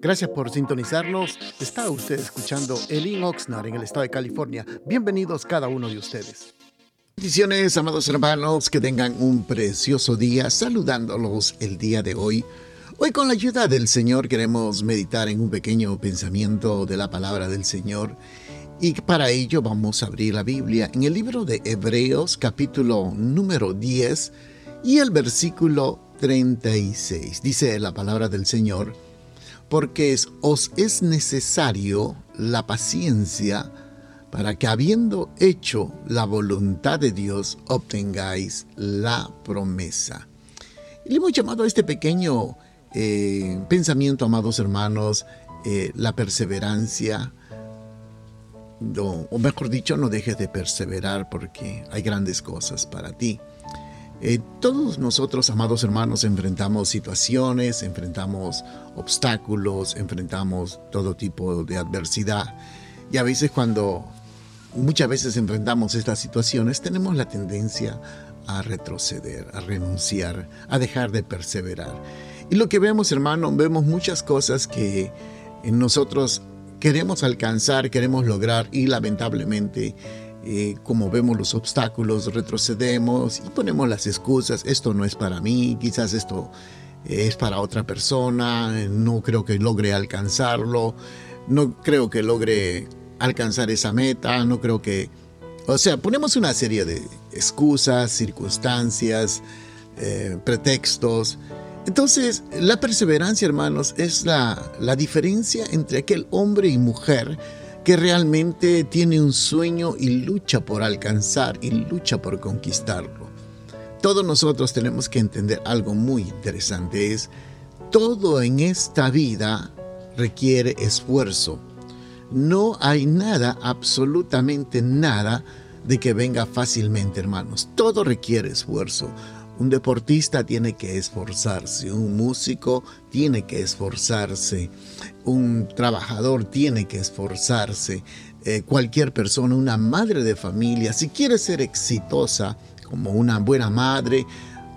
Gracias por sintonizarnos. Está usted escuchando Elin Oxnard en el estado de California. Bienvenidos cada uno de ustedes. Bendiciones, amados hermanos, que tengan un precioso día saludándolos el día de hoy. Hoy con la ayuda del Señor queremos meditar en un pequeño pensamiento de la palabra del Señor y para ello vamos a abrir la Biblia en el libro de Hebreos capítulo número 10 y el versículo 36. Dice la palabra del Señor, porque os es necesario la paciencia para que habiendo hecho la voluntad de Dios obtengáis la promesa. Y le hemos llamado a este pequeño eh, pensamiento, amados hermanos, eh, la perseverancia, o mejor dicho, no dejes de perseverar porque hay grandes cosas para ti. Eh, todos nosotros, amados hermanos, enfrentamos situaciones, enfrentamos obstáculos, enfrentamos todo tipo de adversidad. Y a veces cuando muchas veces enfrentamos estas situaciones, tenemos la tendencia a retroceder, a renunciar, a dejar de perseverar. Y lo que vemos, hermano, vemos muchas cosas que nosotros queremos alcanzar, queremos lograr y lamentablemente eh, como vemos los obstáculos, retrocedemos y ponemos las excusas, esto no es para mí, quizás esto es para otra persona, no creo que logre alcanzarlo, no creo que logre alcanzar esa meta, no creo que... O sea, ponemos una serie de excusas, circunstancias, eh, pretextos. Entonces, la perseverancia, hermanos, es la, la diferencia entre aquel hombre y mujer que realmente tiene un sueño y lucha por alcanzar y lucha por conquistarlo. Todos nosotros tenemos que entender algo muy interesante, es todo en esta vida requiere esfuerzo. No hay nada, absolutamente nada, de que venga fácilmente, hermanos. Todo requiere esfuerzo. Un deportista tiene que esforzarse, un músico tiene que esforzarse, un trabajador tiene que esforzarse, eh, cualquier persona, una madre de familia, si quiere ser exitosa como una buena madre,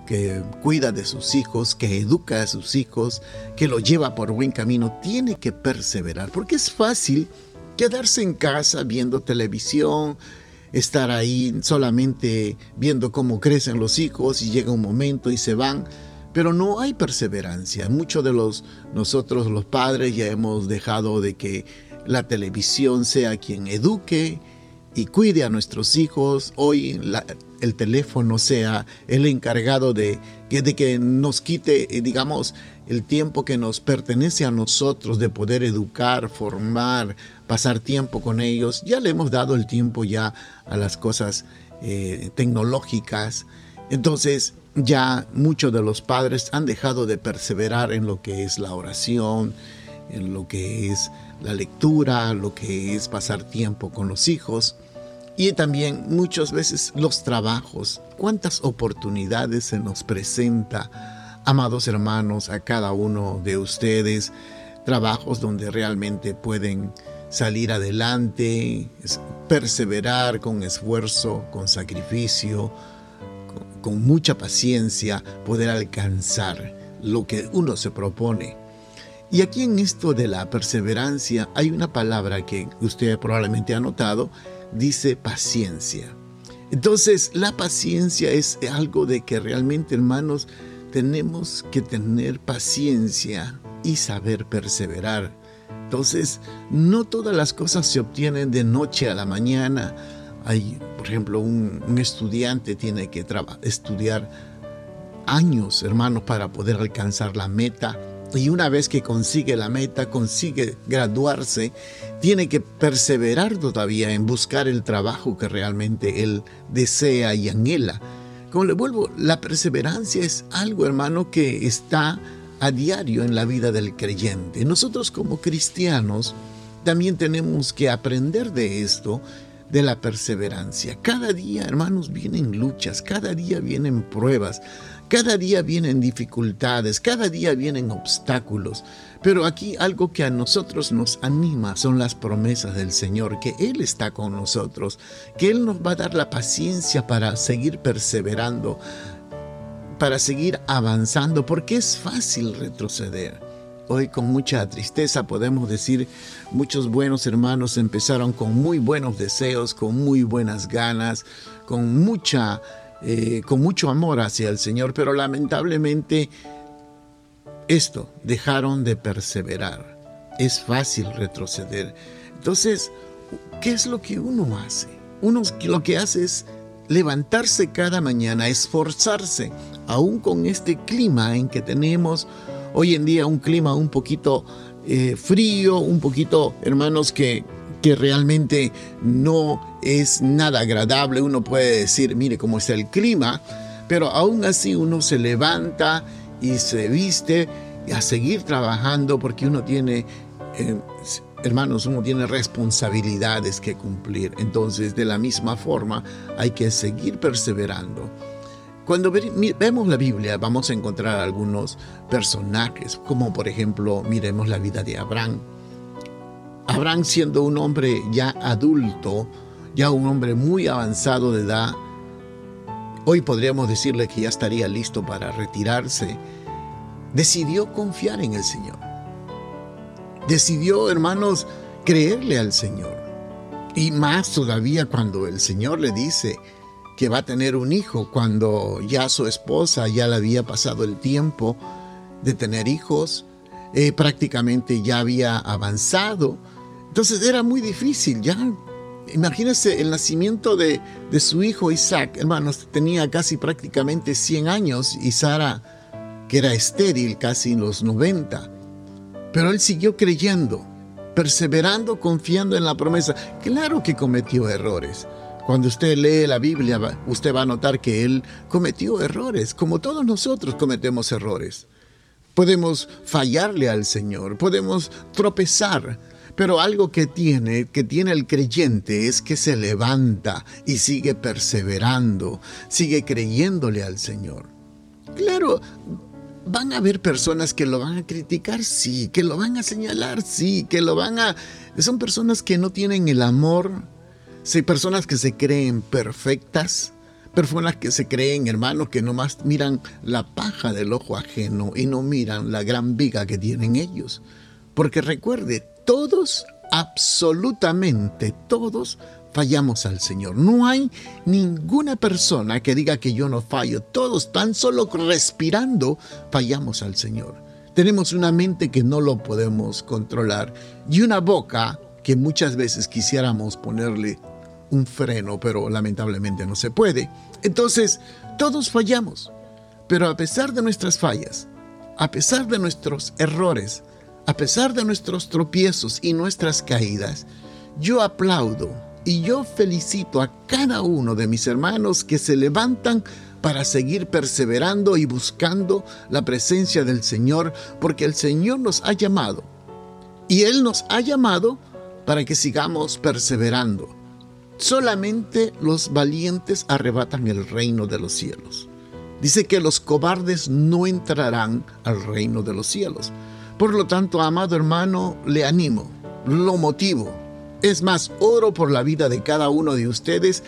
que cuida de sus hijos, que educa a sus hijos, que lo lleva por buen camino, tiene que perseverar, porque es fácil quedarse en casa viendo televisión, estar ahí solamente viendo cómo crecen los hijos y llega un momento y se van, pero no hay perseverancia. Muchos de los nosotros los padres ya hemos dejado de que la televisión sea quien eduque y cuide a nuestros hijos. Hoy el teléfono sea el encargado de, de que nos quite, digamos, el tiempo que nos pertenece a nosotros de poder educar, formar, pasar tiempo con ellos. Ya le hemos dado el tiempo ya a las cosas eh, tecnológicas. Entonces ya muchos de los padres han dejado de perseverar en lo que es la oración, en lo que es la lectura, lo que es pasar tiempo con los hijos. Y también muchas veces los trabajos. ¿Cuántas oportunidades se nos presenta? Amados hermanos, a cada uno de ustedes, trabajos donde realmente pueden salir adelante, perseverar con esfuerzo, con sacrificio, con, mucha paciencia, poder alcanzar lo que uno se propone. Y aquí en esto de la perseverancia hay una palabra que usted probablemente ha notado, dice paciencia. Entonces la paciencia es algo de que realmente hermanos tenemos que tener paciencia y saber perseverar. Entonces, no todas las cosas se obtienen de noche a la mañana. Hay, por ejemplo, un, estudiante tiene que estudiar años, hermanos, para poder alcanzar la meta. Y una vez que consigue la meta, consigue graduarse, tiene que perseverar todavía en buscar el trabajo que realmente él desea y anhela. Como le vuelvo, la perseverancia es algo, hermano, que está a diario en la vida del creyente. Nosotros como cristianos también tenemos que aprender de esto, de la perseverancia. Cada día, hermanos, vienen luchas, cada día vienen pruebas, cada día vienen dificultades, cada día vienen obstáculos. Pero aquí algo que a nosotros nos anima son las promesas del Señor, que Él está con nosotros, que Él nos va a dar la paciencia para seguir perseverando, para seguir avanzando, porque es fácil retroceder. hoy con mucha tristeza podemos decir, muchos buenos hermanos empezaron con muy buenos deseos, con muy buenas ganas, con mucha, eh, con mucho amor hacia el Señor, pero lamentablemente esto dejaron de perseverar. Es fácil retroceder. Entonces, ¿qué es lo que uno hace? Uno lo que hace es levantarse cada mañana, esforzarse, aún con este clima en que tenemos hoy en día, un clima un poquito eh, frío, un poquito, hermanos, que, que realmente no es nada agradable. Uno puede decir, mire cómo está el clima, pero aún así uno se levanta y se viste a seguir trabajando porque uno tiene eh, hermanos, uno tiene responsabilidades que cumplir. Entonces, de la misma forma, hay que seguir perseverando. Cuando vemos la Biblia, vamos a encontrar algunos personajes, como por ejemplo, miremos la vida de Abraham. Abraham siendo un hombre ya adulto, ya un hombre muy avanzado de edad, hoy podríamos decirle que ya estaría listo para retirarse, decidió confiar en el Señor decidió, hermanos, creerle al Señor. Y más todavía cuando el Señor le dice que va a tener un hijo, cuando ya su esposa ya le había pasado el tiempo de tener hijos, eh, prácticamente ya había avanzado. Entonces era muy difícil, ya imagínense el nacimiento de, de, su hijo Isaac, hermanos, tenía casi prácticamente 100 años y Sara, que era estéril, casi en los 90. Pero él siguió creyendo, perseverando, confiando en la promesa. Claro que cometió errores. Cuando usted lee la Biblia, usted va a notar que él cometió errores, como todos nosotros cometemos errores. Podemos fallarle al Señor, podemos tropezar, pero algo que tiene, que tiene el creyente es que se levanta y sigue perseverando, sigue creyéndole al Señor. Claro, van a haber personas que lo van a criticar, sí, que lo van a señalar, sí, que lo van a... Son personas que no tienen el amor, sí, personas que se creen perfectas, personas que se creen, hermanos, que nomás miran la paja del ojo ajeno y no miran la gran viga que tienen ellos. Porque recuerde, todos, absolutamente todos, fallamos al Señor. No hay ninguna persona que diga que yo no fallo. Todos, tan solo respirando, fallamos al Señor. Tenemos una mente que no lo podemos controlar y una boca que muchas veces quisiéramos ponerle un freno, pero lamentablemente no se puede. Entonces, todos fallamos. Pero a pesar de nuestras fallas, a pesar de nuestros errores, a pesar de nuestros tropiezos y nuestras caídas, yo aplaudo y yo felicito a cada uno de mis hermanos que se levantan para seguir perseverando y buscando la presencia del Señor, porque el Señor nos ha llamado. Y Él nos ha llamado para que sigamos perseverando. Solamente los valientes arrebatan el reino de los cielos. Dice que los cobardes no entrarán al reino de los cielos. Por lo tanto, amado hermano, le animo, lo motivo, es más, oro por la vida de cada uno de ustedes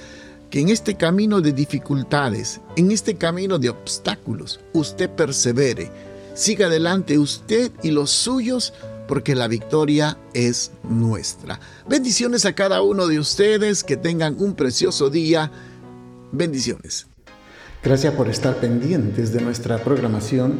que en este camino de dificultades, en este camino de obstáculos, usted persevere. Siga adelante usted y los suyos porque la victoria es nuestra. Bendiciones a cada uno de ustedes, que tengan un precioso día. Bendiciones. Gracias por estar pendientes de nuestra programación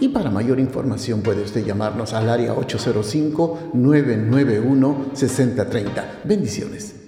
y para mayor información puede usted llamarnos al área 805-991-6030. Bendiciones.